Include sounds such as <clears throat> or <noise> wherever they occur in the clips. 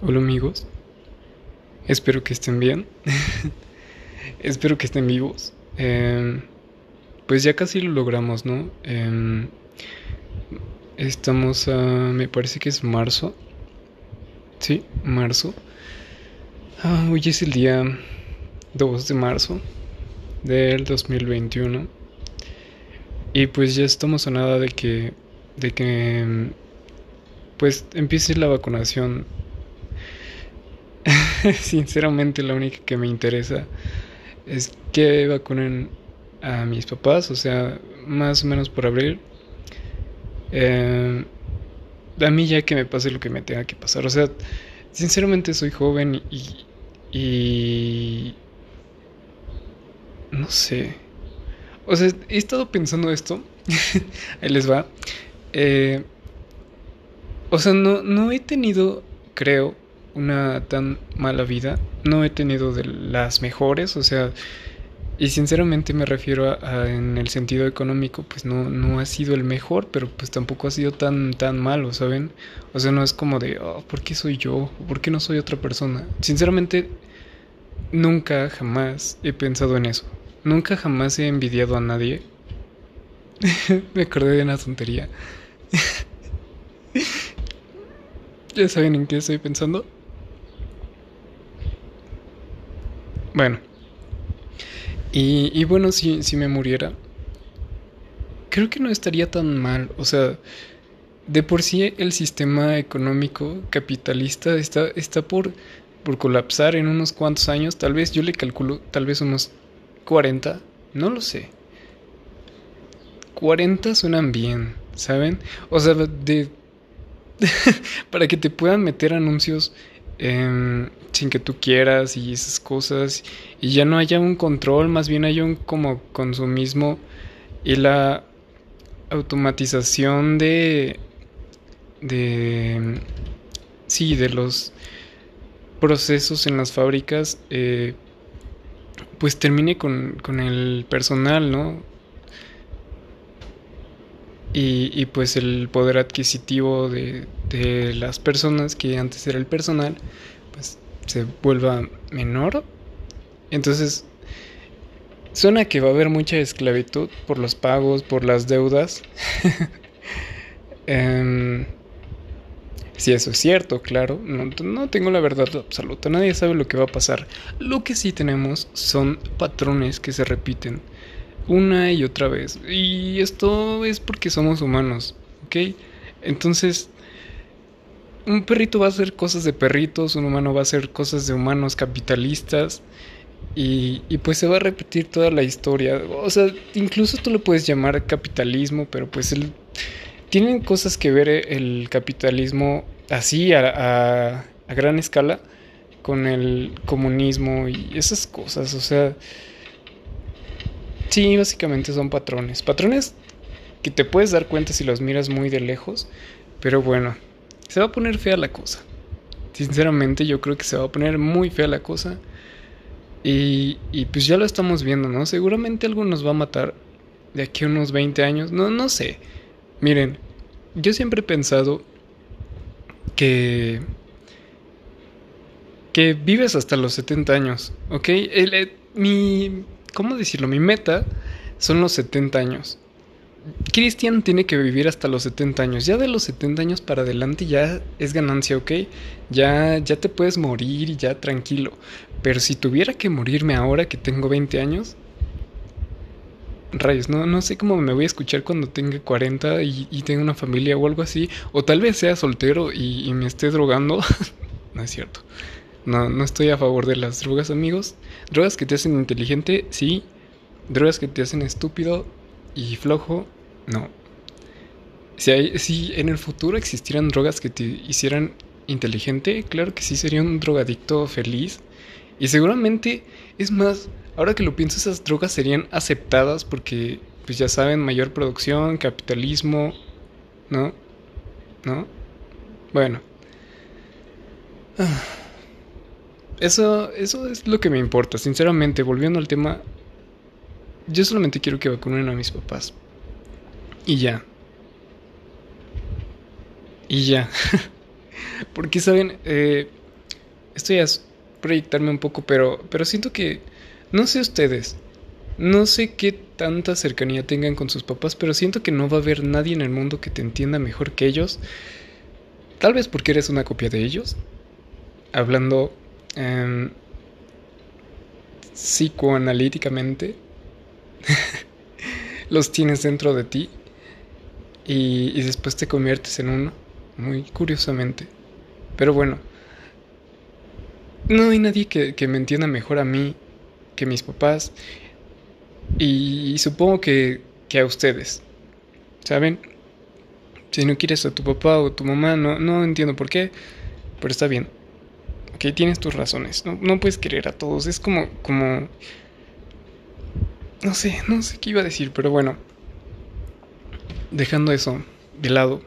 Hola amigos, espero que estén bien, <laughs> espero que estén vivos. Em, pues ya casi lo logramos, ¿no? Em, estamos a, me parece que es marzo, sí, marzo. Ah, hoy es el día 2 de marzo del 2021 y pues ya estamos a nada de que, de que, em, pues empiece la vacunación <laughs> Sinceramente la única que me interesa es que vacunen a mis papás, o sea, más o menos por abril. Eh, a mí ya que me pase lo que me tenga que pasar, o sea, sinceramente soy joven y... y no sé. O sea, he estado pensando esto. <laughs> Ahí les va. Eh, o sea, no, no he tenido, creo, una tan mala vida. No he tenido de las mejores, o sea, y sinceramente me refiero a, en el sentido económico, pues no, no ha sido el mejor, pero pues tampoco ha sido tan, tan malo, ¿saben? O sea, no es como de, oh, ¿por qué soy yo? ¿Por qué no soy otra persona? Sinceramente, nunca, jamás he pensado en eso. Nunca jamás he envidiado a nadie. <laughs> me acordé de una tontería. <laughs> ¿Ya saben en qué estoy pensando? Bueno. Y, bueno, si, si me muriera, creo que no estaría tan mal. O sea, de por sí el sistema económico capitalista está, está por, por colapsar en unos cuantos años. Tal vez yo le calculo, tal vez unos 40. No lo sé. 40 suenan bien, ¿saben? O sea, de... <laughs> para que te puedan meter anuncios Em, sin que tú quieras y esas cosas y ya no haya un control, más bien hay un como consumismo y la automatización de de sí de los procesos en las fábricas eh, pues termine con, con el personal, ¿no? y, pues el poder adquisitivo de, de, las personas que antes era el personal se vuelva menor. Entonces suena que va a haber mucha esclavitud por los pagos por las deudas. <laughs> Em, si eso es cierto claro. No, no tengo la verdad absoluta. Nadie sabe lo que va a pasar. Lo que sí tenemos son patrones que se repiten una y otra vez. Y esto es porque somos humanos, ¿ok? Entonces, un perrito va a hacer cosas de perritos, un humano va a hacer cosas de humanos capitalistas. Y, y, pues se va a repetir toda la historia. O sea, incluso tú lo puedes llamar capitalismo, pero pues tienen cosas que ver el capitalismo así a, a gran escala con el comunismo y esas cosas. O sea, Sí, básicamente son patrones. Patrones que te puedes dar cuenta si los miras muy de lejos. Pero bueno, se va a poner fea la cosa. Sinceramente yo creo que se va a poner muy fea la cosa. Y, y pues ya lo estamos viendo, ¿no? Seguramente algo nos va a matar de aquí a unos 20 años. No, no sé. Miren, yo siempre he pensado que... Que vives hasta los 70 años, ¿ok? Eh, mi ¿cómo decirlo? Mi meta son los 70 años. Cristian tiene que vivir hasta los 70 años. Ya de los 70 años para adelante ya es ganancia, ¿ok? Ya, ya te puedes morir y ya tranquilo. Pero si tuviera que morirme ahora que tengo 20 años, rayos, no, no sé cómo me voy a escuchar cuando tenga 40 y, y tenga una familia o algo así. O tal vez sea soltero y, y me esté drogando. <laughs> no es cierto. No, no estoy a favor de las drogas, amigos. Drogas que te hacen inteligente, sí. Drogas que te hacen estúpido y flojo, no. Si, en el futuro existieran drogas que te hicieran inteligente, claro que sí sería un drogadicto feliz. Y seguramente, es más, ahora que lo pienso, esas drogas serían aceptadas porque, pues ya saben, mayor producción, capitalismo, ¿no? ¿No? Bueno. Ah. Eso, eso es lo que me importa. Sinceramente, volviendo al tema, yo solamente quiero que vacunen a mis papás. Y ya. Y ya. <laughs> Porque, ¿saben? Eh, esto ya es proyectarme un poco, pero, pero siento que, no sé ustedes, no sé qué tanta cercanía tengan con sus papás, pero siento que no va a haber nadie en el mundo que te entienda mejor que ellos. Tal vez porque eres una copia de ellos. Hablando eh, psicoanalíticamente. <laughs> los tienes dentro de ti. Y, y después te conviertes en uno. Muy curiosamente. Pero bueno. No hay nadie que, que me entienda mejor a mí que mis papás. Y, supongo que, que, a ustedes. ¿Saben? Si no quieres a tu papá o tu mamá, no, no entiendo por qué. Pero está bien. Ok, tienes tus razones. No, no puedes querer a todos. Es como. como. No sé, no sé qué iba a decir, pero bueno. Dejando eso de lado.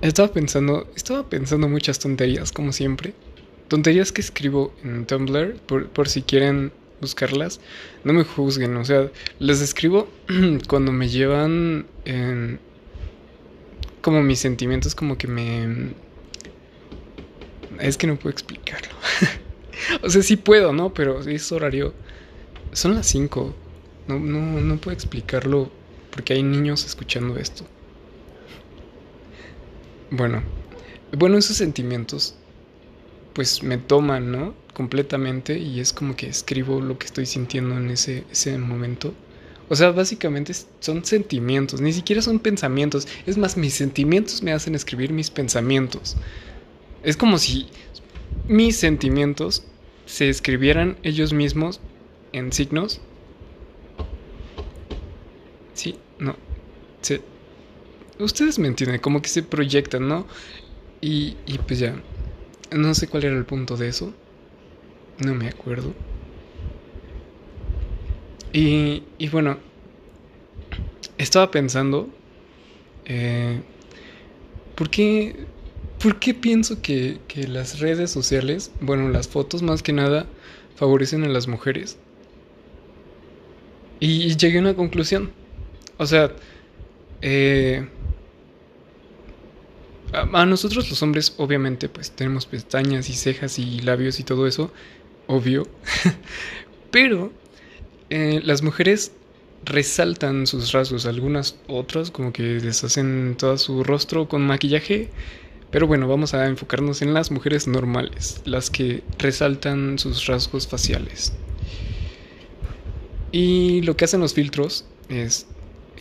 Estaba pensando. Estaba pensando muchas tonterías, como siempre. Tonterías que escribo en Tumblr. Por, por si quieren buscarlas. No me juzguen, o sea, les escribo <clears throat> cuando me llevan en... como mis sentimientos como que me... Es que no puedo explicarlo. <laughs> o sea, sí puedo, ¿no? Pero es horario... Son las 5. No, no, no puedo explicarlo porque hay niños escuchando esto. Bueno, bueno, esos sentimientos pues me toman, ¿no? Completamente y es como que escribo lo que estoy sintiendo en ese, ese momento. O sea, básicamente son sentimientos, ni siquiera son pensamientos. Es más, mis sentimientos me hacen escribir mis pensamientos. Es como si mis sentimientos se escribieran ellos mismos en signos. Sí, no. Se, ustedes me entienden, como que se proyectan, ¿no? Y, y pues ya. No sé cuál era el punto de eso. No me acuerdo. Y, y bueno, estaba pensando, eh, ¿por, qué, ¿por qué pienso que, que las redes sociales, bueno, las fotos más que nada, favorecen a las mujeres? Y llegué a una conclusión. O sea, eh, a, nosotros los hombres, obviamente, pues tenemos pestañas y cejas y labios y todo eso, obvio. <laughs> Pero eh, las mujeres resaltan sus rasgos, algunas otras como que deshacen todo su rostro con maquillaje. Pero bueno, vamos a enfocarnos en las mujeres normales, las que resaltan sus rasgos faciales. Y lo que hacen los filtros es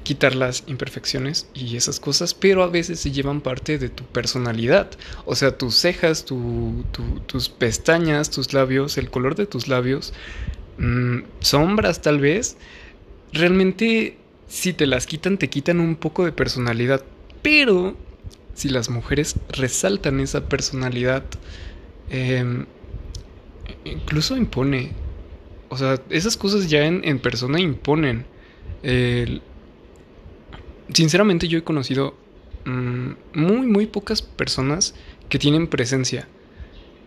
quitar las imperfecciones y esas cosas, pero a veces se llevan parte de tu personalidad. O sea, tus cejas, tus pestañas, tus labios, el color de tus labios, mm, sombras tal vez. Realmente, si te las quitan, te quitan un poco de personalidad. Pero, si las mujeres resaltan esa personalidad, em, incluso impone. O sea, esas cosas ya en, persona imponen. Sinceramente yo he conocido mm, muy, muy pocas personas que tienen presencia.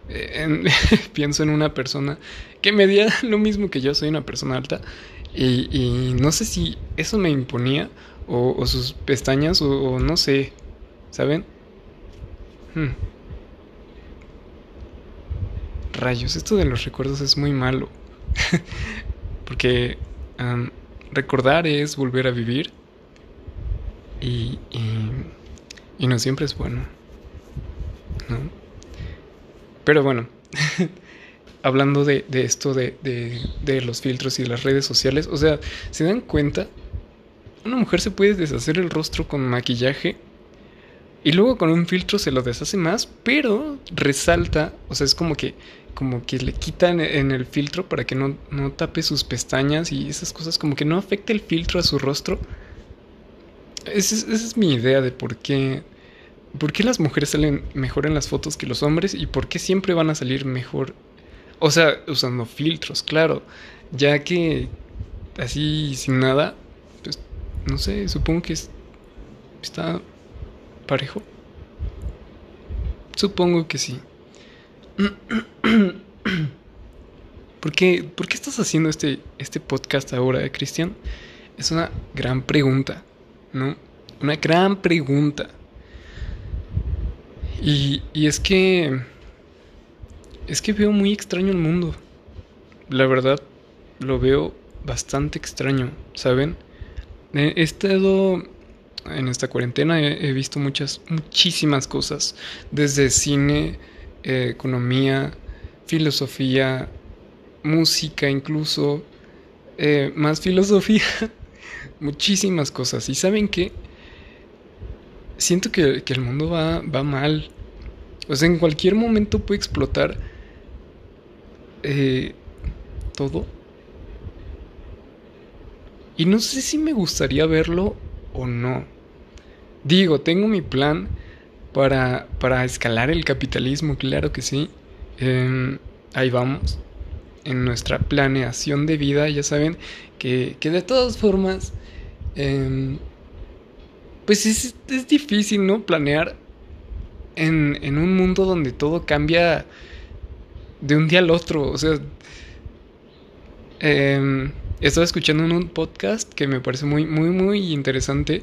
Eh, <laughs> pienso en una persona que medía lo mismo que yo, soy una persona alta, y, no sé si eso me imponía, o, sus pestañas, o, no sé, ¿saben? Hmm. Rayos, esto de los recuerdos es muy malo, <laughs> porque recordar es volver a vivir y, y, no siempre es bueno. ¿no? Pero bueno, <laughs> hablando de, de esto de, de, de, los filtros y las redes sociales, o sea, ¿se dan cuenta? Una mujer se puede deshacer el rostro con maquillaje y luego con un filtro se lo deshace más, pero resalta, o sea, es como que como que le quitan en el filtro para que no, no tape sus pestañas y esas cosas, como que no afecte el filtro a su rostro esa es, mi idea de por qué, por qué las mujeres salen mejor en las fotos que los hombres y por qué siempre van a salir mejor. O sea, usando filtros, claro. Ya que así sin nada, pues no sé, supongo que está parejo. Supongo que sí. <clears throat> ¿Por qué, ¿Por qué estás haciendo este, este podcast ahora, Cristian? Es una gran pregunta. ¿No? Una gran pregunta. Y, y es que es que veo muy extraño el mundo. La verdad, lo veo bastante extraño, ¿saben? He estado en esta cuarentena, he, visto muchas, muchísimas cosas, desde cine, eh, economía, filosofía, música incluso, eh, más filosofía, <laughs> muchísimas cosas. Y saben qué? Siento que, el mundo va, va mal. O sea, en cualquier momento puede explotar eh, todo. Y no sé si me gustaría verlo o no. Digo, tengo mi plan para, para escalar el capitalismo, claro que sí. Em, ahí vamos. En nuestra planeación de vida, ya saben que, que de todas formas, em, pues es, es, difícil, ¿no? Planear en, en un mundo donde todo cambia de un día al otro. O sea, eh, estaba escuchando un podcast que me parece muy, muy, muy interesante.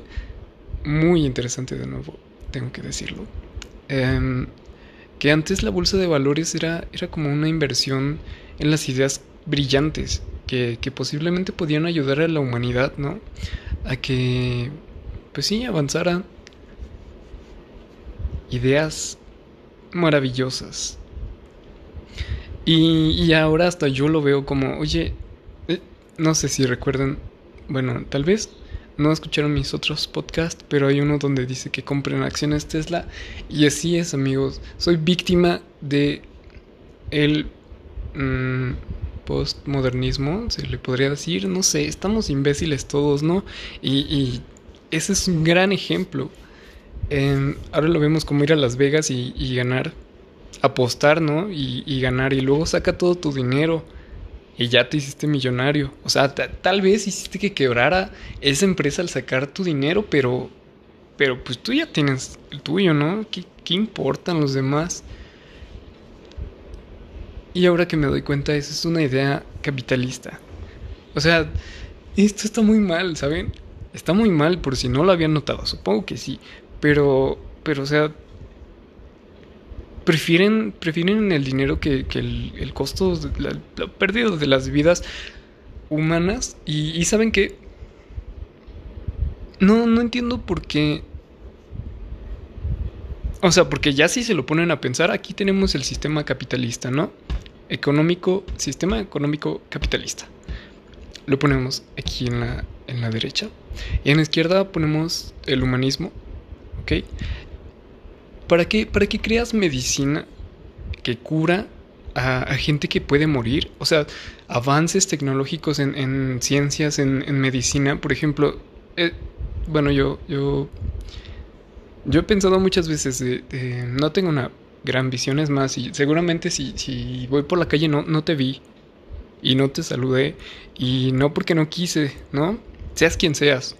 Muy interesante de nuevo, tengo que decirlo. Em, que antes la bolsa de valores era, era como una inversión en las ideas brillantes que, que posiblemente podían ayudar a la humanidad, ¿no? A que, pues sí, avanzara ideas maravillosas. Y, y ahora hasta yo lo veo como, oye, eh, no sé si recuerdan, bueno, tal vez no escucharon mis otros podcasts, pero hay uno donde dice que compren acciones Tesla. Y así es, amigos. Soy víctima de el mm, postmodernismo, se le podría decir. No sé, estamos imbéciles todos, ¿no? Y, ese es un gran ejemplo. Em, ahora lo vemos como ir a Las Vegas y, ganar, apostar, ¿no? y ganar, y luego saca todo tu dinero y ya te hiciste millonario. O sea, tal vez hiciste que quebrara esa empresa al sacar tu dinero, pero, pero pues tú ya tienes el tuyo, ¿no? ¿Qué, qué importan los demás? Y ahora que me doy cuenta, esa es una idea capitalista. O sea, esto está muy mal, ¿saben? Está muy mal por si no lo habían notado, supongo que sí. Pero, pero, o sea, prefieren, prefieren el dinero que, el, costo, la, pérdida de las vidas humanas. Y, saben que... No, no entiendo por qué... O sea, porque ya si se lo ponen a pensar, aquí tenemos el sistema capitalista, ¿no? Económico, sistema económico capitalista. Lo ponemos aquí en la, en la derecha. Y en la izquierda ponemos el humanismo, ¿ok? ¿Para qué, para creas medicina que cura a, gente que puede morir? O sea, avances tecnológicos en, ciencias, en, medicina, por ejemplo, eh, bueno, yo, yo, yo he pensado muchas veces, no tengo una gran visión, es más, y seguramente si, si voy por la calle no, no te vi y no te saludé y no porque no quise, ¿no? Seas quien seas.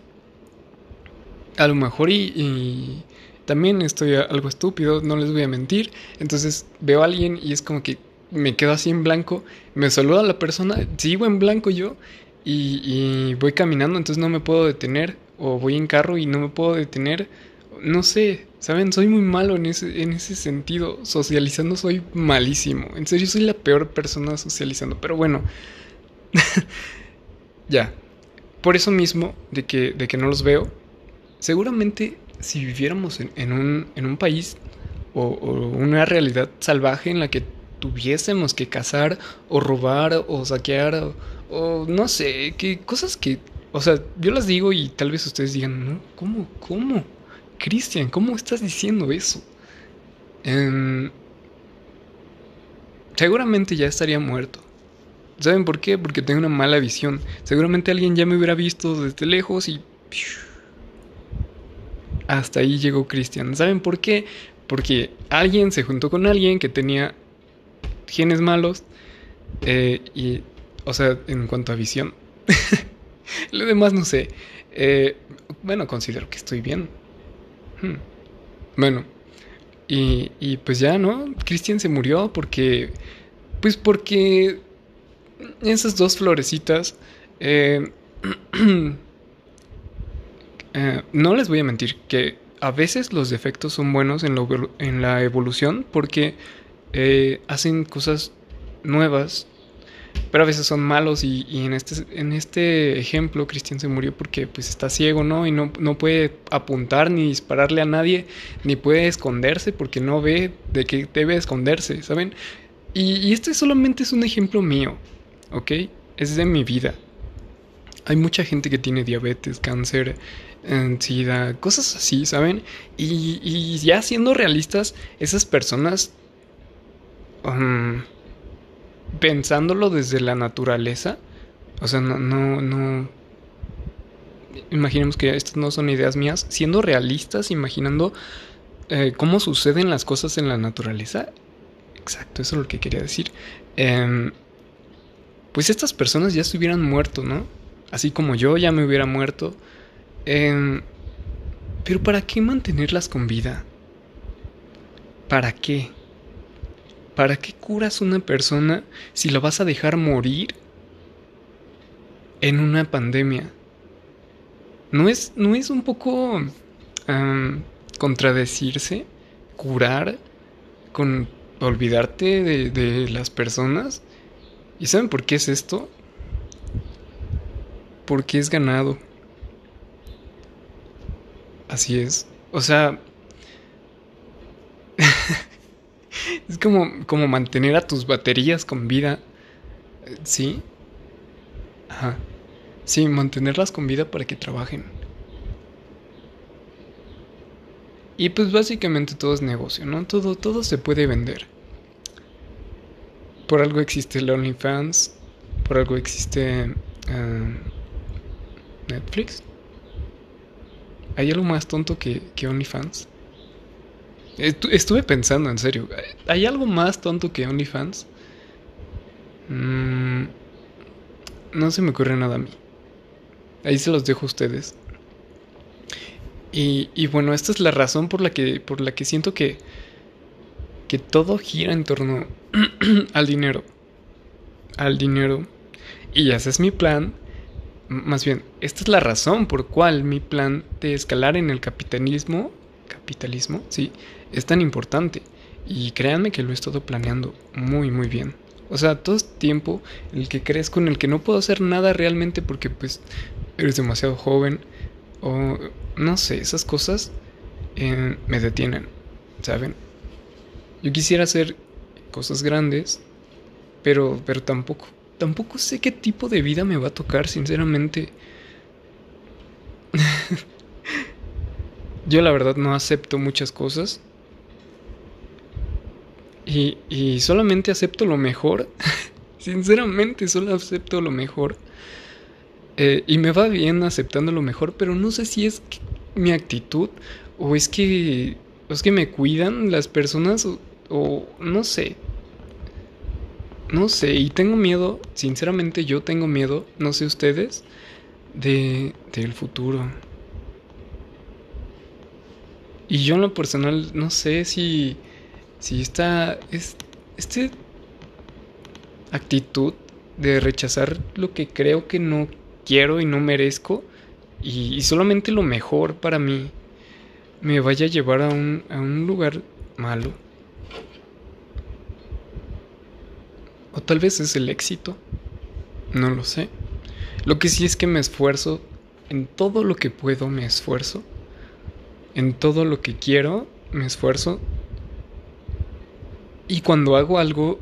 A lo mejor y también estoy algo estúpido, no les voy a mentir. Entonces veo a alguien y es como que me quedo así en blanco, me saluda la persona, sigo en blanco yo y, voy caminando, entonces no me puedo detener. O voy en carro y no me puedo detener. No sé, ¿saben? Soy muy malo en ese, en ese sentido. Socializando soy malísimo. En serio, soy la peor persona socializando. Pero bueno, <laughs> ya. Por eso mismo, de que, de que no los veo, seguramente si viviéramos en, un, en un, país o, una realidad salvaje en la que tuviésemos que cazar o robar o saquear o, no sé, que cosas que, o sea, yo las digo y tal vez ustedes digan, ¿no? ¿Cómo? ¿Cómo? Cristian, ¿cómo estás diciendo eso? Em, seguramente ya estaría muerto. ¿Saben por qué? Porque tengo una mala visión. Seguramente alguien ya me hubiera visto desde lejos y... Hasta ahí llegó Cristian. ¿Saben por qué? Porque alguien se juntó con alguien que tenía genes malos. Eh, y, o sea, en cuanto a visión. <laughs> Lo demás no sé. Eh, bueno, considero que estoy bien. Hmm. Bueno. Y, pues ya, ¿no? Cristian se murió porque... Pues porque... Esas dos florecitas... Eh, <clears throat> Eh, no les voy a mentir que a veces los defectos son buenos en, en la evolución porque eh, hacen cosas nuevas, pero a veces son malos y, en, este, en este ejemplo Cristian se murió porque pues está ciego, ¿no? Y no, no puede apuntar ni dispararle a nadie, ni puede esconderse porque no ve de qué debe esconderse, ¿saben? Y, y este solamente es un ejemplo mío, ¿ok? Es de mi vida. Hay mucha gente que tiene diabetes, cáncer, SIDA, cosas así, ¿saben? Y, y ya siendo realistas, esas personas um, pensándolo desde la naturaleza, o sea, no, no, no, imaginemos que estas no son ideas mías, siendo realistas, imaginando eh, cómo suceden las cosas en la naturaleza, exacto, eso es lo que quería decir, em, pues estas personas ya se hubieran muerto, ¿no? Así como yo ya me hubiera muerto. Em, pero ¿para qué mantenerlas con vida? ¿Para qué? ¿Para qué curas una persona si lo vas a dejar morir en una pandemia? ¿No es, no es un poco contradecirse? ¿Curar? ¿Con olvidarte de, de las personas? ¿Y saben por qué es esto? Porque es ganado. Así es. O sea, Es como, como mantener a tus baterías con vida. ¿Sí? Ajá. Sí, mantenerlas con vida para que trabajen. Y pues básicamente todo es negocio, ¿no? Todo, todo se puede vender. Por algo existe el OnlyFans. Por algo existe eh, Netflix. ¿Hay algo más tonto que, que OnlyFans? Estuve pensando, en serio. ¿Hay algo más tonto que OnlyFans? Mm, no se me ocurre nada a mí. Ahí se los dejo a ustedes. Y, bueno, esta es la razón por la que, por la que siento que, que todo gira en torno <clears throat> al dinero. Al dinero. Y ese es mi plan. Más bien, esta es la razón por cual mi plan de escalar en el capitalismo capitalismo, sí, es tan importante. Y créanme que lo he estado planeando muy, muy bien. O sea, todo este tiempo el que crezco, en el que no puedo hacer nada realmente porque pues eres demasiado joven o no sé, esas cosas eh, me detienen, ¿saben? Yo quisiera hacer cosas grandes, pero, pero tampoco, tampoco sé qué tipo de vida me va a tocar, sinceramente. <laughs> Yo la verdad no acepto muchas cosas. Y, y solamente acepto lo mejor. <laughs> Sinceramente, solo acepto lo mejor. Eh, y me va bien aceptando lo mejor, pero no sé si es mi actitud o es que, es que me cuidan las personas o, o no sé. No sé, y tengo miedo, sinceramente yo tengo miedo, no sé ustedes, de del futuro. Y yo en lo personal no sé si, si esta, es, este actitud de rechazar lo que creo que no quiero y no merezco y, solamente lo mejor para mí me vaya a llevar a un, a un lugar malo. O tal vez es el éxito. No lo sé. Lo que sí es que me esfuerzo en todo lo que puedo, me esfuerzo en todo lo que quiero, me esfuerzo. Y cuando hago algo,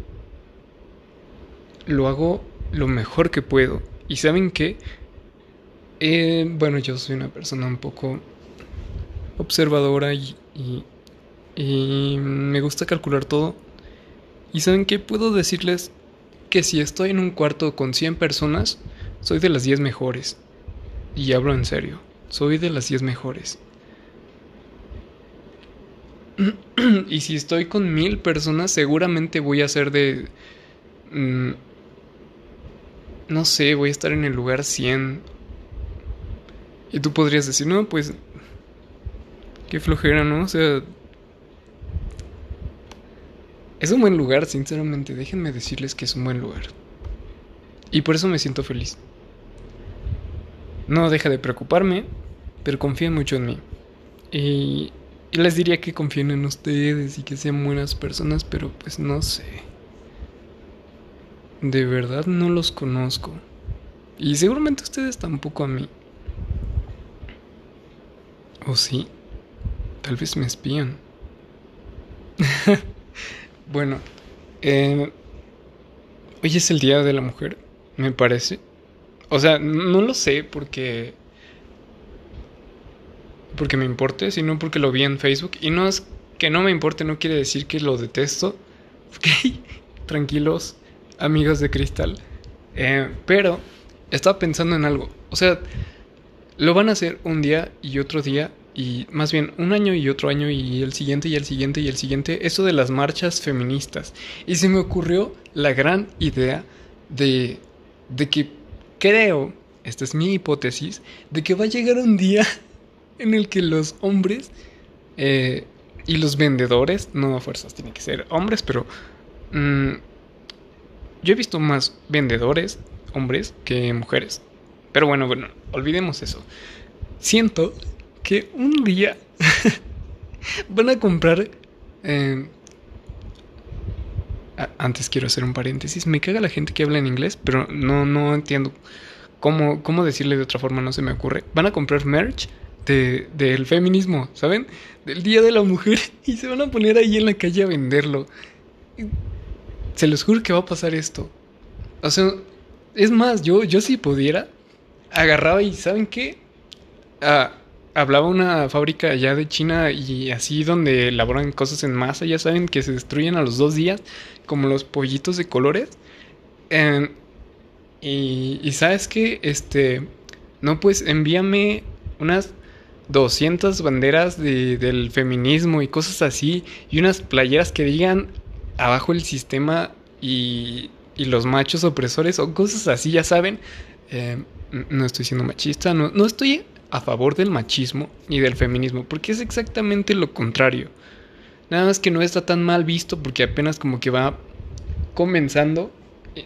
lo hago lo mejor que puedo. Y saben qué? Eh, bueno, yo soy una persona un poco observadora y, y, me gusta calcular todo. Y saben qué? Puedo decirles que si estoy en un cuarto con 100 personas, soy de las 10 mejores. Y hablo en serio, soy de las 10 mejores. <clears throat> y si estoy con mil personas, seguramente voy a ser de... Mm, no sé, voy a estar en el lugar 100. Y tú podrías decir, no, pues... Qué flojera, ¿no? O sea... Es un buen lugar, sinceramente. Déjenme decirles que es un buen lugar. Y por eso me siento feliz. No deja de preocuparme, pero confía mucho en mí. Y Les diría que confíen en ustedes y que sean buenas personas, pero pues no sé. De verdad no los conozco. Y seguramente ustedes tampoco a mí. ¿O sí? Tal vez me espían. <laughs> bueno, eh, hoy es el Día de la Mujer, me parece. O sea, no lo sé porque... Porque me importe, sino porque lo vi en Facebook. Y no es que no me importe, no quiere decir que lo detesto. <laughs> Ok, tranquilos, amigos de cristal. Eh, pero estaba pensando en algo. O sea, lo van a hacer un día y otro día y más bien un año y otro año y el siguiente y el siguiente y el siguiente, eso de las marchas feministas. Y se me ocurrió la gran idea de, de que creo, esta es mi hipótesis, de que va a llegar un día en el que los hombres eh, y los vendedores, no a fuerzas tienen que ser hombres, pero mm, yo he visto más vendedores, hombres, que mujeres. Pero bueno, bueno, olvidemos eso. Siento que un día <laughs> van a comprar... Eh, antes quiero hacer un paréntesis. Me caga la gente que habla en inglés, pero no, no entiendo cómo, cómo decirle de otra forma, no se me ocurre. Van a comprar merch de, del feminismo, ¿saben? Del Día de la Mujer <laughs> y se van a poner ahí en la calle a venderlo. Se los juro que va a pasar esto. O sea, es más, yo, yo si pudiera, agarraba y ¿saben qué? Ah, hablaba una fábrica allá de China y así donde elaboran cosas en masa, ya saben que se destruyen a los dos días, como los pollitos de colores. Em, y, sabes que, este, no, pues envíame unas 200 banderas del feminismo y cosas así, y unas playeras que digan abajo el sistema y, y los machos opresores o cosas así, ya saben. Em, no estoy siendo machista, no, no estoy a favor del machismo y del feminismo, porque es exactamente lo contrario. Nada más que no está tan mal visto porque apenas como que va comenzando,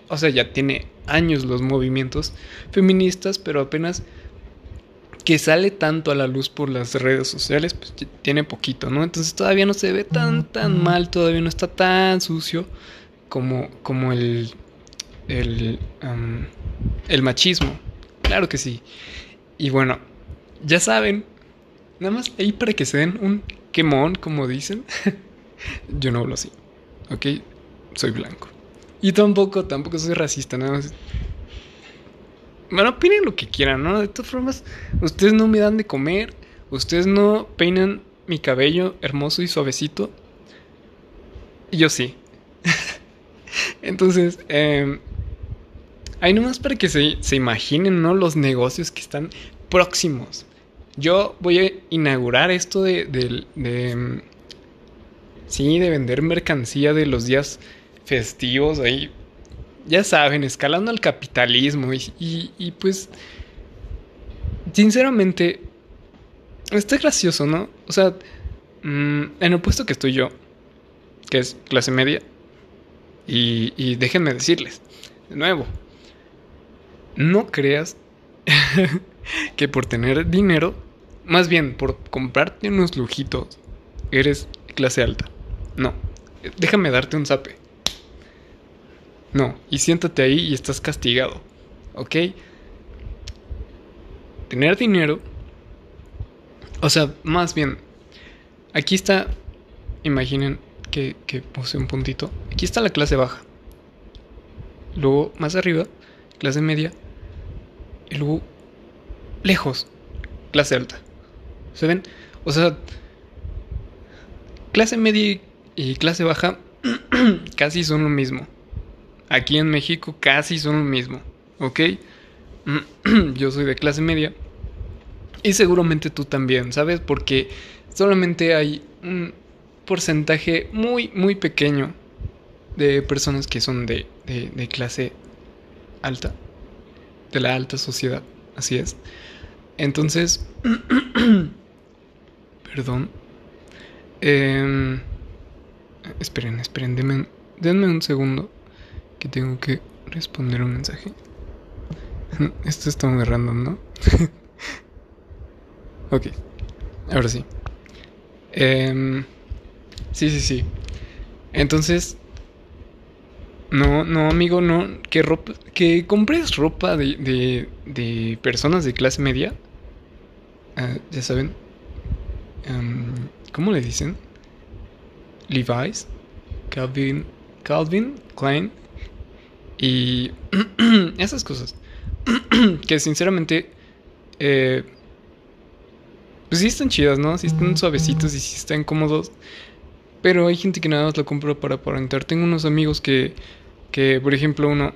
o sea, ya tiene años los movimientos feministas, pero apenas que sale tanto a la luz por las redes sociales, pues tiene poquito, ¿no? Entonces todavía no se ve tan, tan mal, todavía no está tan sucio como, como el, el, machismo. Claro que sí. Y bueno, ya saben, nada más ahí para que se den un quemón, como dicen. <laughs> Yo no hablo así, ¿ok? Soy blanco. Y tampoco, tampoco soy racista, nada más. Bueno, opinen lo que quieran, ¿no? De todas formas, ustedes no me dan de comer, ustedes no peinan mi cabello hermoso y suavecito. Y yo sí. <laughs> Entonces, eh, ahí nomás para que se, se imaginen, ¿no? Los negocios que están próximos. Yo voy a inaugurar esto de, de, mm, sí, de vender mercancía de los días festivos ahí. Ya saben, escalando al capitalismo y, pues, sinceramente, está gracioso, ¿no? O sea, mm, en el puesto que estoy yo, que es clase media, y, y déjenme decirles, de nuevo, no creas <laughs> que por tener dinero, más bien por comprarte unos lujitos, eres clase alta. No, déjame darte un zape. No, y siéntate ahí y estás castigado. ¿Ok? Tener dinero. O sea, más bien, aquí está, imaginen que, que puse un puntito. Aquí está la clase baja. Luego, más arriba, clase media. Y luego lejos, clase alta. ¿Se ven? O sea, clase media y clase baja <clears throat> casi son lo mismo. Aquí en México casi son lo mismo, ¿ok? <clears throat> Yo soy de clase media. Y seguramente tú también, ¿sabes? Porque solamente hay un porcentaje muy, muy pequeño de personas que son de, de, clase alta. De la alta sociedad, así es. Entonces, <clears throat> perdón. Eh, esperen, esperen, denme, un segundo que tengo que responder un mensaje. <laughs> Esto está muy random, ¿no? <laughs> ok, ahora sí. Em, sí, sí, sí. Entonces, no, no, amigo, no. Que ropa, que compres ropa de, de, de personas de clase media. Ah, ya saben. Em, ¿Cómo le dicen? Levi's, Calvin, Calvin Klein y <clears throat> esas cosas. <clears throat> que sinceramente, eh, pues sí están chidas, ¿no? Sí están suavecitos y sí están cómodos. Pero hay gente que nada más lo compra para aparentar. Tengo unos amigos que, que por ejemplo, uno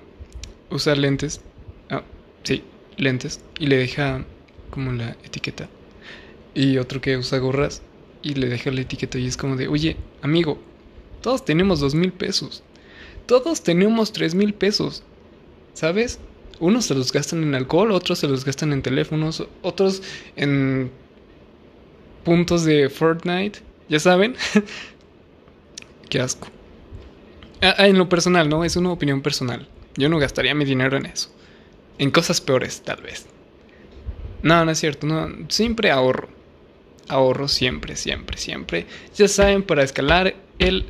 usa lentes. Ah, sí, lentes. Y le deja como la etiqueta. Y otro que usa gorras y le deja la etiqueta y es como de, oye, amigo, todos tenemos dos mil pesos. Todos tenemos tres mil pesos. ¿Sabes? Unos se los gastan en alcohol, otros se los gastan en teléfonos, otros en puntos de Fortnite. ¿Ya saben? <laughs> Qué asco. Ah, ah, en lo personal, ¿no? Es una opinión personal. Yo no gastaría mi dinero en eso. En cosas peores, tal vez. No, no es cierto. No, siempre ahorro. Ahorro siempre, siempre, siempre. Ya saben, para escalar el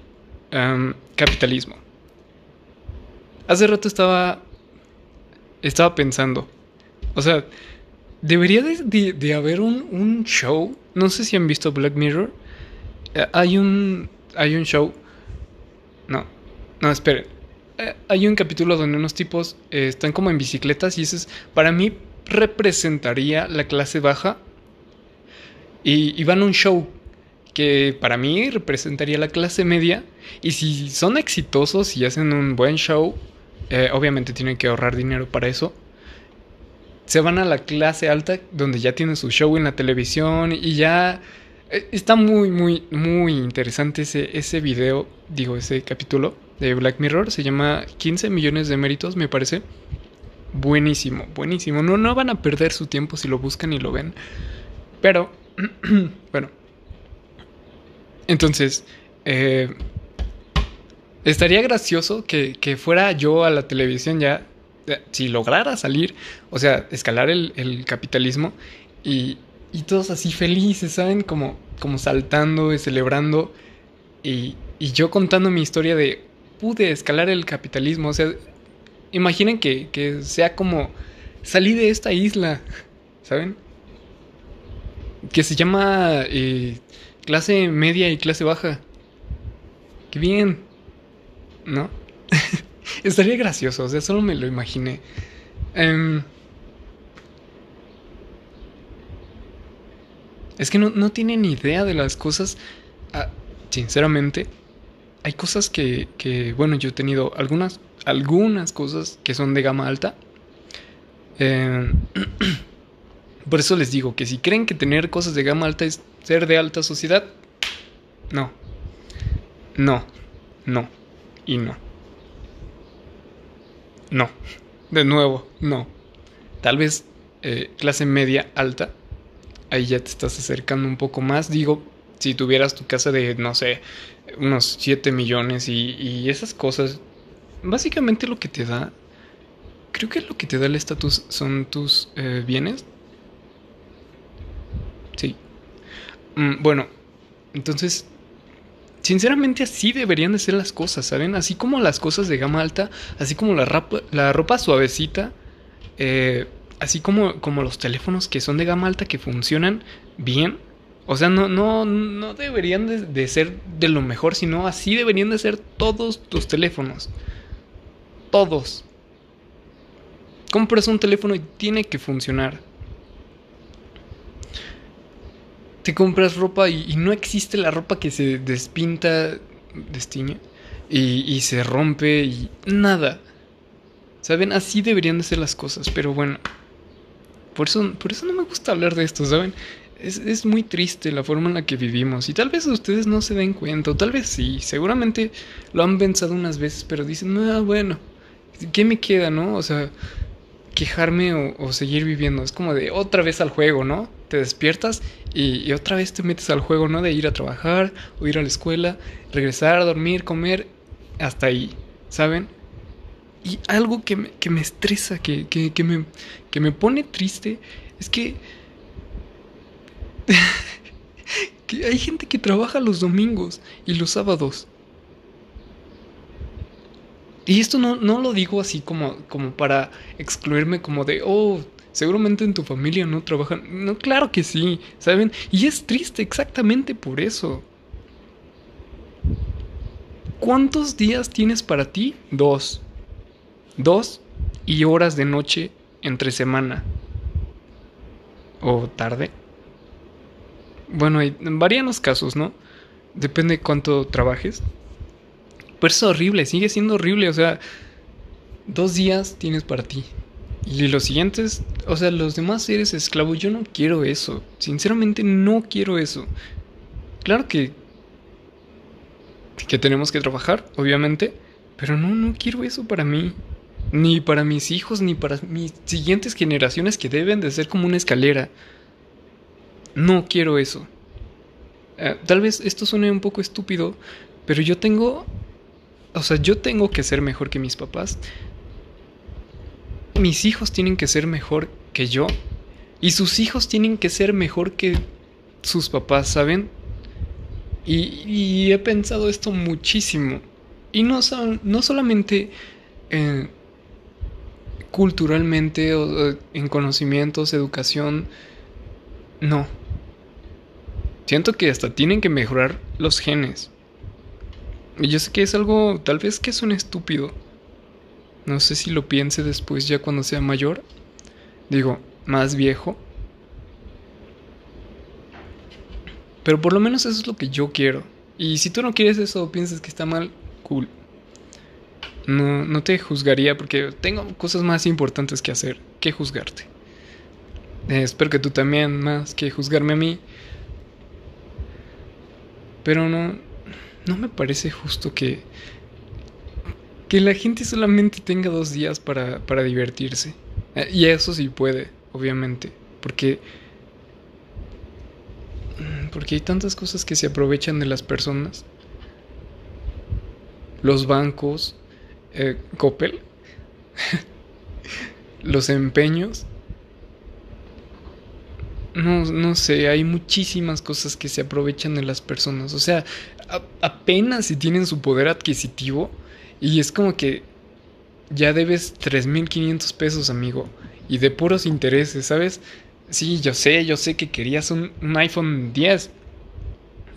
capitalismo. Hace rato estaba. Estaba pensando. O sea, debería de, haber un, un, show. No sé si han visto Black Mirror. Eh, hay un. Hay un show. No. No, esperen. Eh, hay un capítulo donde unos tipos eh, están como en bicicletas. Y eso es. Para mí representaría la clase baja. Y, y van a un show que para mí representaría la clase media. Y si son exitosos y hacen un buen show, eh, obviamente tienen que ahorrar dinero para eso. Se van a la clase alta donde ya tienen su show en la televisión y ya eh, está muy, muy, muy interesante ese, ese video, digo, ese capítulo de Black Mirror. Se llama 15 millones de méritos, me parece. Buenísimo, buenísimo. No, no van a perder su tiempo si lo buscan y lo ven. Pero, <clears throat> bueno, entonces, eh, estaría gracioso que, fuera yo a la televisión ya, eh, si lograra salir, o sea, escalar el, capitalismo y, todos así felices, ¿saben? Como, como saltando y celebrando y, y yo contando mi historia de pude escalar el capitalismo, o sea, imaginen que, que sea como salí de esta isla, ¿saben? Que se llama eh, clase media y clase baja. Qué bien. ¿No? <laughs> Estaría gracioso, o sea, solo me lo imaginé. Em, es que no, no tienen idea de las cosas. Ah, sinceramente, hay cosas que, que, bueno, yo he tenido algunas, algunas cosas que son de gama alta. Em, <clears throat> por eso les digo que si creen que tener cosas de gama alta es ser de alta sociedad? No. No. No. Y no. No. De nuevo, no. Tal vez eh, clase media alta. Ahí ya te estás acercando un poco más. Digo, si tuvieras tu casa de, no sé, unos 7 millones y, esas cosas. Básicamente lo que te da... Creo que lo que te da el estatus son tus eh, bienes. Sí, Mm, bueno, entonces, sinceramente así deberían de ser las cosas, ¿saben? Así como las cosas de gama alta, así como la, ropa suavecita, eh, así como, como los teléfonos que son de gama alta que funcionan bien. O sea, no, no, no deberían de, de ser de lo mejor, sino así deberían de ser todos tus teléfonos. Todos. Compras un teléfono y tiene que funcionar. Te compras ropa y, no existe la ropa que se despinta, destiñe y, se rompe y nada. ¿Saben? Así deberían de ser las cosas, pero bueno. Por eso, por eso no me gusta hablar de esto, ¿saben? Es, es, muy triste la forma en la que vivimos. Y tal vez ustedes no se den cuenta, o tal vez sí. Seguramente lo han pensado unas veces, pero dicen, no, bueno, ¿qué me queda, no? O sea, quejarme o, seguir viviendo. Es como de otra vez al juego, ¿no? Te despiertas y, otra vez te metes al juego, ¿no? De ir a trabajar o ir a la escuela, regresar dormir, comer, hasta ahí, ¿saben? Y algo que me, que me estresa, que, que, me, que me pone triste, es que... <laughs> Que hay gente que trabaja los domingos y los sábados. Y esto no, no lo digo así como, como para excluirme como de, oh, seguramente en tu familia no trabajan. No, claro que sí, ¿saben? Y es triste exactamente por eso. ¿Cuántos días tienes para ti? Dos. Dos y horas de noche entre semana. O tarde. Bueno, varían los casos, ¿no? Depende de cuánto trabajes. Pero es horrible, sigue siendo horrible. O sea, dos días tienes para ti. Y los siguientes, o sea, los demás eres esclavo. Yo no quiero eso. Sinceramente no quiero eso. Claro que... Que tenemos que trabajar, obviamente. Pero no, no quiero eso para mí. Ni para mis hijos, ni para mis siguientes generaciones que deben de ser como una escalera. No quiero eso. Eh, tal vez esto suene un poco estúpido, pero yo tengo... O sea, yo tengo que ser mejor que mis papás. Mis hijos tienen que ser mejor que yo. Y sus hijos tienen que ser mejor que sus papás, ¿saben? Y, he pensado esto muchísimo. Y no, no solamente eh, culturalmente o en conocimientos, educación. No Siento que hasta tienen que mejorar los genes. Y yo sé que es algo, tal vez que es un estúpido. No sé si lo piense después ya cuando sea mayor. Digo, más viejo. Pero por lo menos eso es lo que yo quiero. Y si tú no quieres eso o piensas que está mal, cool. No, no te juzgaría porque tengo cosas más importantes que hacer que juzgarte. Eh, espero que tú también, más que juzgarme a mí, pero no, no me parece justo que, que la gente solamente tenga dos días para, para divertirse. Eh, y eso sí puede, obviamente. Porque, porque hay tantas cosas que se aprovechan de las personas. Los bancos, eh, Coppel, <laughs> los empeños no, no sé, hay muchísimas cosas que se aprovechan de las personas. O sea, apenas si tienen su poder adquisitivo y es como que ya debes 3.500 pesos, amigo, y de puros intereses, ¿sabes? Sí, yo sé, yo sé que querías un, iPhone 10.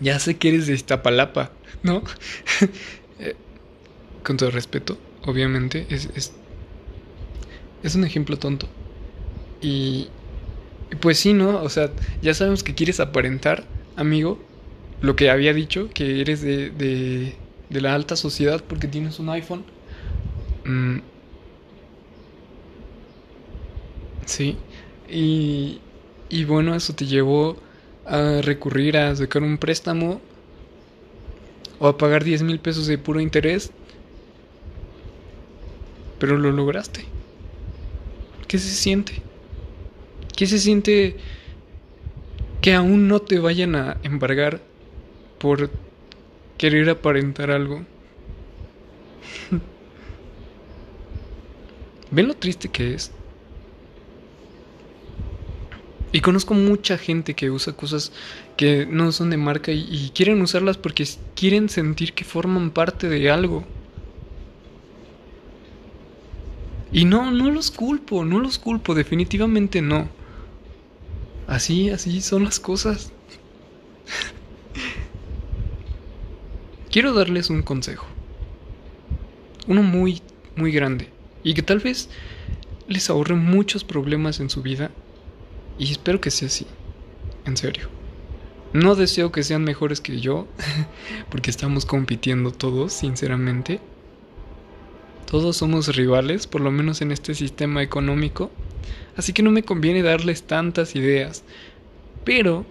Ya sé que eres de Iztapalapa, ¿no? <laughs> Eh, con todo respeto, obviamente, es, es, es un ejemplo tonto. Y, pues sí, ¿no? O sea, ya sabemos que quieres aparentar, amigo, lo que había dicho, que eres de, de la alta sociedad porque tienes un iPhone. Mm. Sí. Y, y bueno, eso te llevó a recurrir a sacar un préstamo o a pagar 10 mil pesos de puro interés. Pero lo lograste. ¿Qué se siente? ¿Qué se siente que aún no te vayan a embargar por querer aparentar algo? <laughs> ¿Ven lo triste que es? Y conozco mucha gente que usa cosas que no son de marca y, y, quieren usarlas porque quieren sentir que forman parte de algo. Y no, no los culpo, no los culpo, definitivamente no. Así, así son las cosas. <laughs> Quiero darles un consejo. Uno muy, muy grande. Y que tal vez les ahorre muchos problemas en su vida. Y espero que sea así. En serio. No deseo que sean mejores que yo. <laughs> Porque estamos compitiendo todos, sinceramente. Todos somos rivales, por lo menos en este sistema económico así que no me conviene darles tantas ideas. Pero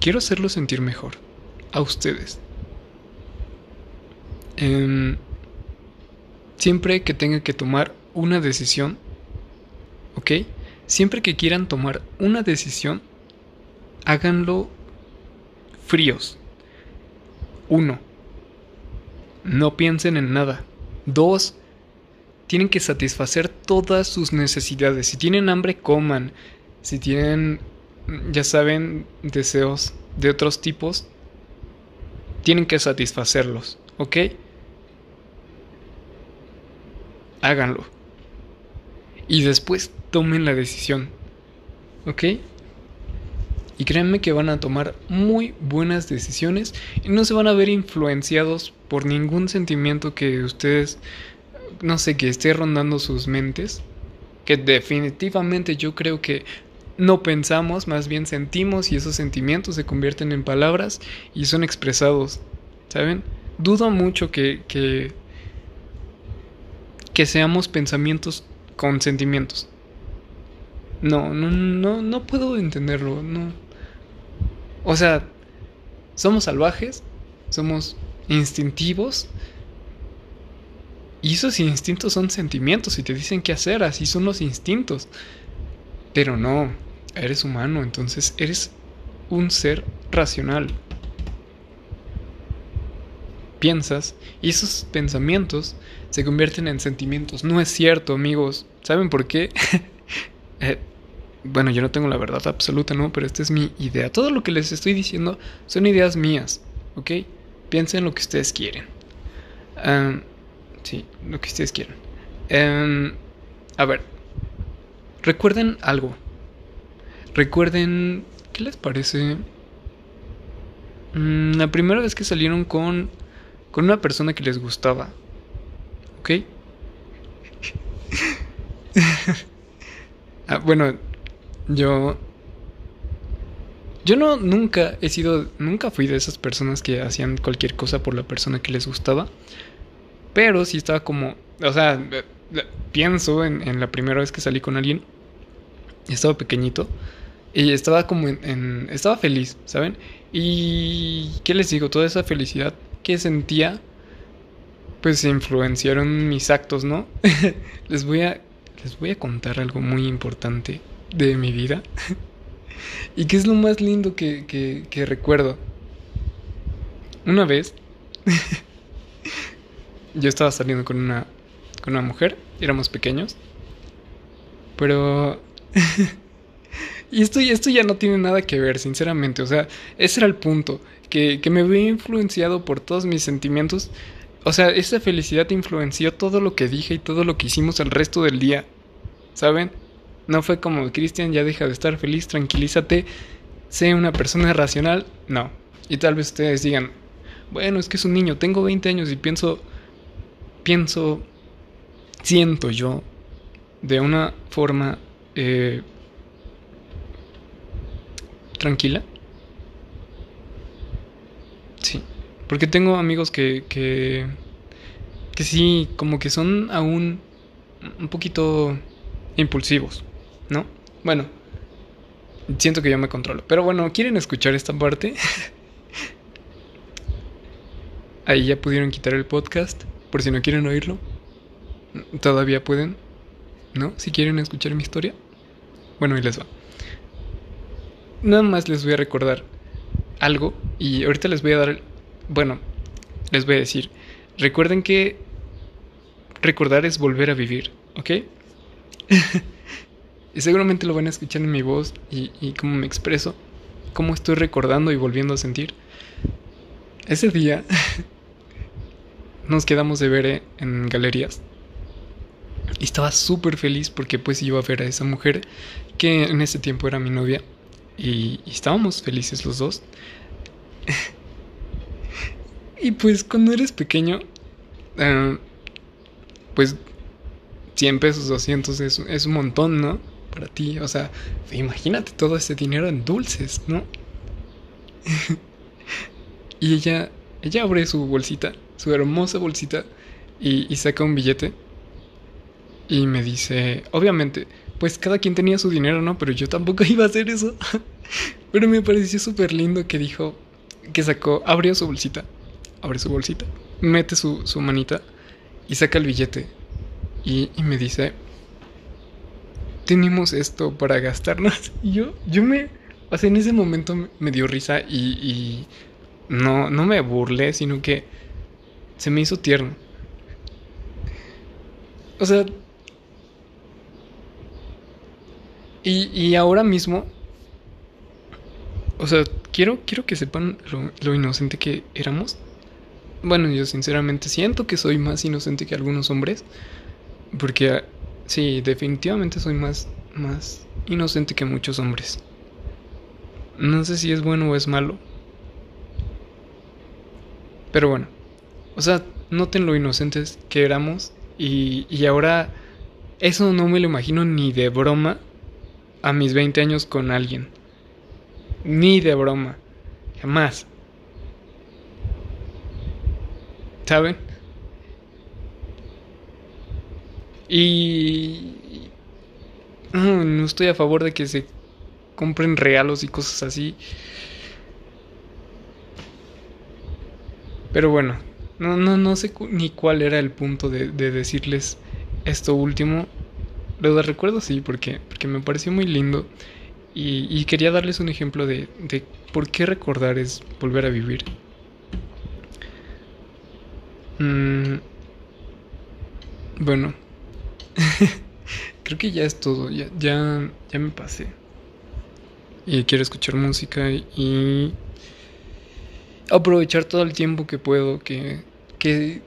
quiero hacerlos sentir mejor. A ustedes. Em, siempre que tengan que tomar una decisión, ¿ok? Siempre que quieran tomar una decisión, háganlo fríos. Uno, no piensen en nada. Dos, tienen que satisfacer todas sus necesidades. Si tienen hambre, coman. Si tienen, ya saben, deseos, de otros tipos, tienen que satisfacerlos, ¿ok? Háganlo. Y después tomen la decisión, ¿ok? Y créanme que van a tomar muy buenas decisiones y no se van a ver influenciados por ningún sentimiento que ustedes, no sé, que esté rondando sus mentes. Que definitivamente yo creo que no pensamos, más bien sentimos y esos sentimientos se convierten en palabras y son expresados. ¿Saben? Dudo mucho que, que, que seamos pensamientos con sentimientos. No, no, no, no puedo entenderlo, no. O sea, somos salvajes, somos instintivos. Y esos instintos son sentimientos y te dicen qué hacer, así son los instintos. Pero no, eres humano, entonces eres un ser racional. Piensas y esos pensamientos se convierten en sentimientos. No es cierto, amigos. ¿Saben por qué? <laughs> eh, bueno, yo no tengo la verdad absoluta, ¿no? Pero esta es mi idea. Todo lo que les estoy diciendo son ideas mías, ¿ok? Piensen lo que ustedes quieren. sí, lo que ustedes quieren. a ver, recuerden algo. Recuerden, ¿qué les parece? Mm, la primera vez que salieron con, con una persona que les gustaba, ¿ok? <laughs> ah, bueno, yo. Yo no nunca he sido. Nunca fui de esas personas que hacían cualquier cosa por la persona que les gustaba. Pero sí estaba como. O sea, eh, eh, pienso en, la primera vez que salí con alguien. Estaba pequeñito. Y estaba como en, Estaba feliz, ¿saben? Y. ¿Qué les digo? Toda esa felicidad que sentía. Pues influenciaron mis actos, ¿no? <laughs> les voy a. Les voy a contar algo muy importante de mi vida. <laughs> y que es lo más lindo que, que, recuerdo. Una vez, <laughs> yo estaba saliendo con una, con una mujer, éramos pequeños, pero... y esto, esto ya no tiene nada que ver, sinceramente, o sea, ese era el punto, que, me había influenciado por todos mis sentimientos. O sea, esa felicidad influenció todo lo que dije y todo lo que hicimos el resto del día, ¿saben? No fue como, Cristian, ya deja de estar feliz, tranquilízate, sé una persona racional. No. Y tal vez ustedes digan, bueno, es que es un niño, tengo 20 años y pienso, pienso, siento yo de una forma eh, tranquila. Sí, porque tengo amigos que, que, que sí, como que son aún un poquito impulsivos. ¿no? Bueno, siento que yo me controlo. Pero bueno, ¿quieren escuchar esta parte? <laughs> Ahí ya pudieron quitar el podcast, por si no quieren oírlo. Todavía pueden, ¿no? Si quieren escuchar mi historia. Bueno, ahí les va. Nada más les voy a recordar algo y ahorita les voy a dar, bueno, les voy a decir, recuerden que recordar es volver a vivir, ¿ok? <laughs> Y seguramente lo van a escuchar en mi voz y, cómo me expreso, cómo estoy recordando y volviendo a sentir. Ese día <laughs> nos quedamos de ver eh, en galerías. Y estaba súper feliz porque pues iba a ver a esa mujer que en ese tiempo era mi novia. Y, estábamos felices los dos. <laughs> y pues cuando eres pequeño, eh, pues 100 pesos, 200 es, es un montón, ¿no? para ti. O sea, imagínate todo ese dinero en dulces, ¿no? <laughs> y ella, ella abre su bolsita, su hermosa bolsita, y, y saca un billete. Y me dice, obviamente, pues cada quien tenía su dinero, ¿no? Pero yo tampoco <laughs> iba a hacer eso. <laughs> Pero me pareció súper lindo que dijo, que sacó, abrió su bolsita, abre su bolsita, mete su, su manita y saca el billete. Y, me dice, tenemos esto para gastarnos. <laughs> Y yo, yo me, o sea, en ese momento me dio risa y, y no, no me burlé, sino que se me hizo tierno. O sea, y, y ahora mismo O sea, quiero, quiero que sepan lo, inocente que éramos. Bueno, yo sinceramente siento que soy más inocente que algunos hombres. Porque sí, definitivamente soy más, más inocente que muchos hombres. No sé si es bueno o es malo. Pero bueno. O sea, noten lo inocentes que éramos. Y, y ahora eso no me lo imagino ni de broma a mis 20 años con alguien. Ni de broma. Jamás. ¿Saben? Y... <clears throat> No estoy a favor de que se compren regalos y cosas así. Pero bueno, no, no, no sé ni cuál era el punto de, de decirles esto último. Lo recuerdo sí, porque, porque me pareció muy lindo. Y, quería darles un ejemplo de, de por qué recordar es volver a vivir. Mm, bueno, <laughs> creo que ya es todo. Ya, ya, ya me pasé. Y quiero escuchar música y aprovechar todo el tiempo que puedo. Que, que,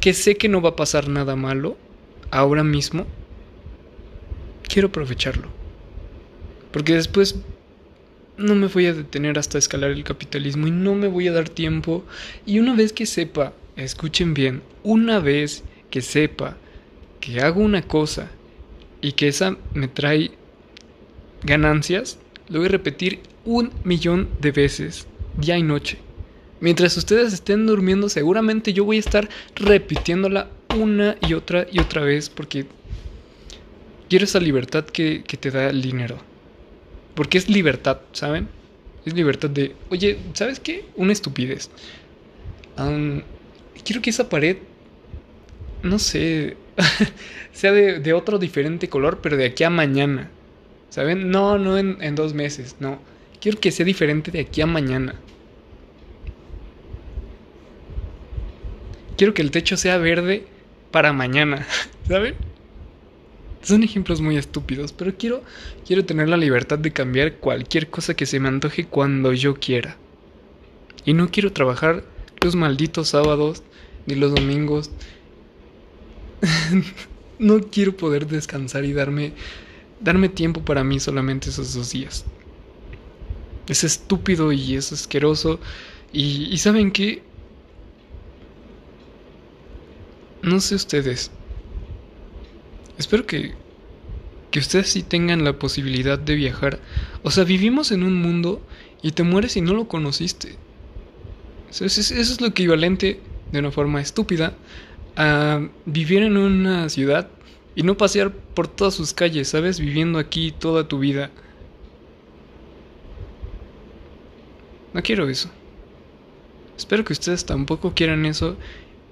que sé que no va a pasar nada malo ahora mismo. Quiero aprovecharlo. Porque después no me voy a detener hasta escalar el capitalismo y no me voy a dar tiempo. Y una vez que sepa, escuchen bien, una vez que sepa que hago una cosa y que esa me trae ganancias, lo voy a repetir un millón de veces, día y noche. Mientras ustedes estén durmiendo, seguramente yo voy a estar repitiéndola una y otra y otra vez porque quiero esa libertad que, que te da el dinero. Porque es libertad, ¿saben? Es libertad de, oye, ¿sabes qué? Una estupidez. Quiero que esa pared, no sé, <laughs> sea de, otro diferente color, pero de aquí a mañana. ¿Saben? No, no en, en dos meses, no. Quiero que sea diferente de aquí a mañana. Quiero que el techo sea verde para mañana, <laughs> ¿saben? Son ejemplos muy estúpidos, pero quiero, quiero tener la libertad de cambiar cualquier cosa que se me antoje cuando yo quiera. Y no quiero trabajar los malditos sábados ni los domingos. <laughs> no quiero poder descansar y darme darme tiempo para mí solamente esos dos días. Es estúpido y es asqueroso. Y, y saben qué? No sé ustedes, Espero que, que ustedes sí tengan la posibilidad de viajar. O sea, vivimos en un mundo y te mueres y no lo conociste. Eso es, lo equivalente, de una forma estúpida, a vivir en una ciudad y no pasear por todas sus calles, ¿sabes? Viviendo aquí toda tu vida. No quiero eso. Espero que ustedes tampoco quieran eso.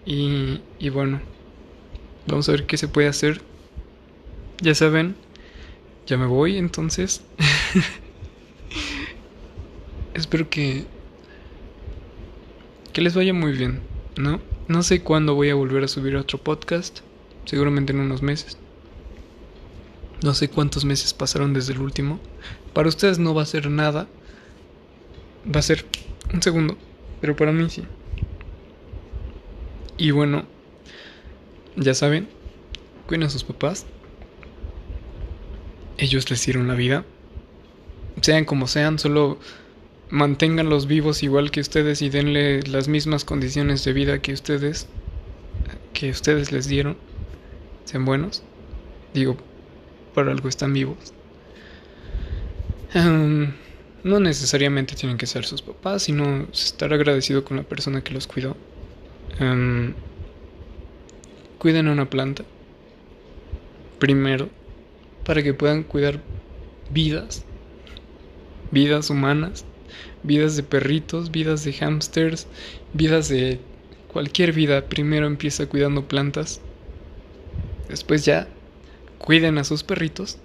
Y, y bueno, vamos a ver qué se puede hacer ya saben, ya me voy entonces. <laughs> Espero que que les vaya muy bien, ¿no? No sé cuándo voy a volver a subir otro podcast, seguramente en unos meses. No sé cuántos meses pasaron desde el último. Para ustedes no va a ser nada. Va a ser un segundo, pero para mí sí. Y bueno, ya saben, cuiden a sus papás, ellos les dieron la vida. Sean como sean, solo manténganlos vivos igual que ustedes y denle las mismas condiciones de vida que ustedes que ustedes les dieron. Sean buenos. Digo, por algo están vivos. no necesariamente tienen que ser sus papás, sino estar agradecido con la persona que los cuidó. cuiden a una planta. Primero para que puedan cuidar vidas, vidas humanas, vidas de perritos, vidas de hamsters, vidas de cualquier vida. Primero empieza cuidando plantas, después ya cuiden a sus perritos.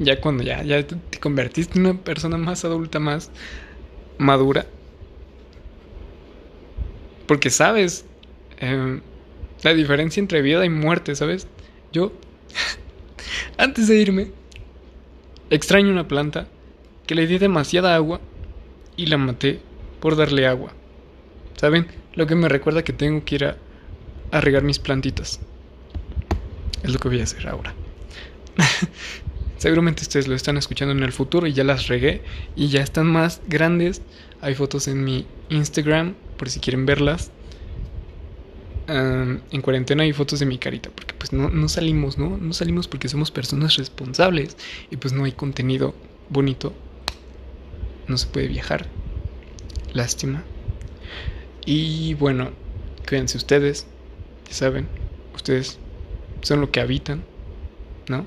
Ya cuando ya, ya te convertiste en una persona más adulta, más madura. Porque sabes em, la diferencia entre vida y muerte, ¿sabes? Yo <laughs> Antes de irme, extraño una planta que le di demasiada agua y la maté por darle agua. ¿Saben? Lo que me recuerda que tengo que ir a, regar mis plantitas. Es lo que voy a hacer ahora. <laughs> Seguramente ustedes lo están escuchando en el futuro y ya las regué y ya están más grandes. Hay fotos en mi Instagram por si quieren verlas. en cuarentena hay fotos de mi carita porque pues no, no salimos, ¿no? No salimos porque somos personas responsables y pues no hay contenido bonito. No se puede viajar. Lástima. Y bueno, cuídense ustedes. Ya saben, ustedes son lo que habitan, ¿no?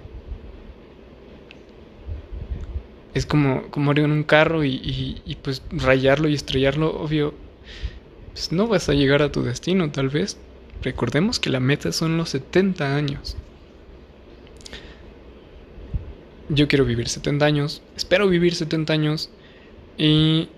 Es como, como ir en un carro y, y, pues rayarlo y estrellarlo, obvio. Pues no vas a llegar a tu destino, tal vez. Recordemos que la meta son los 70 años. Yo quiero vivir 70 años, espero vivir 70 años y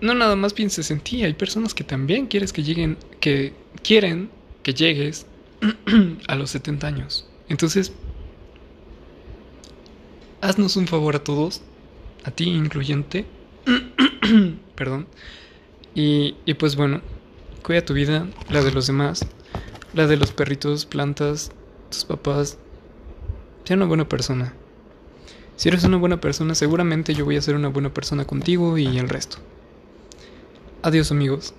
no nada más pienses en ti, hay personas que también quieres que lleguen, que quieren que llegues <clears throat> a los 70 años. Entonces, haznos un favor a todos, a ti incluyente, <clears throat> perdón, y, y pues bueno, cuida tu vida, la de los demás, la de los perritos, plantas, tus papás, sea una buena persona. Si eres una buena persona, seguramente yo voy a ser una buena persona contigo y el resto. Adiós amigos.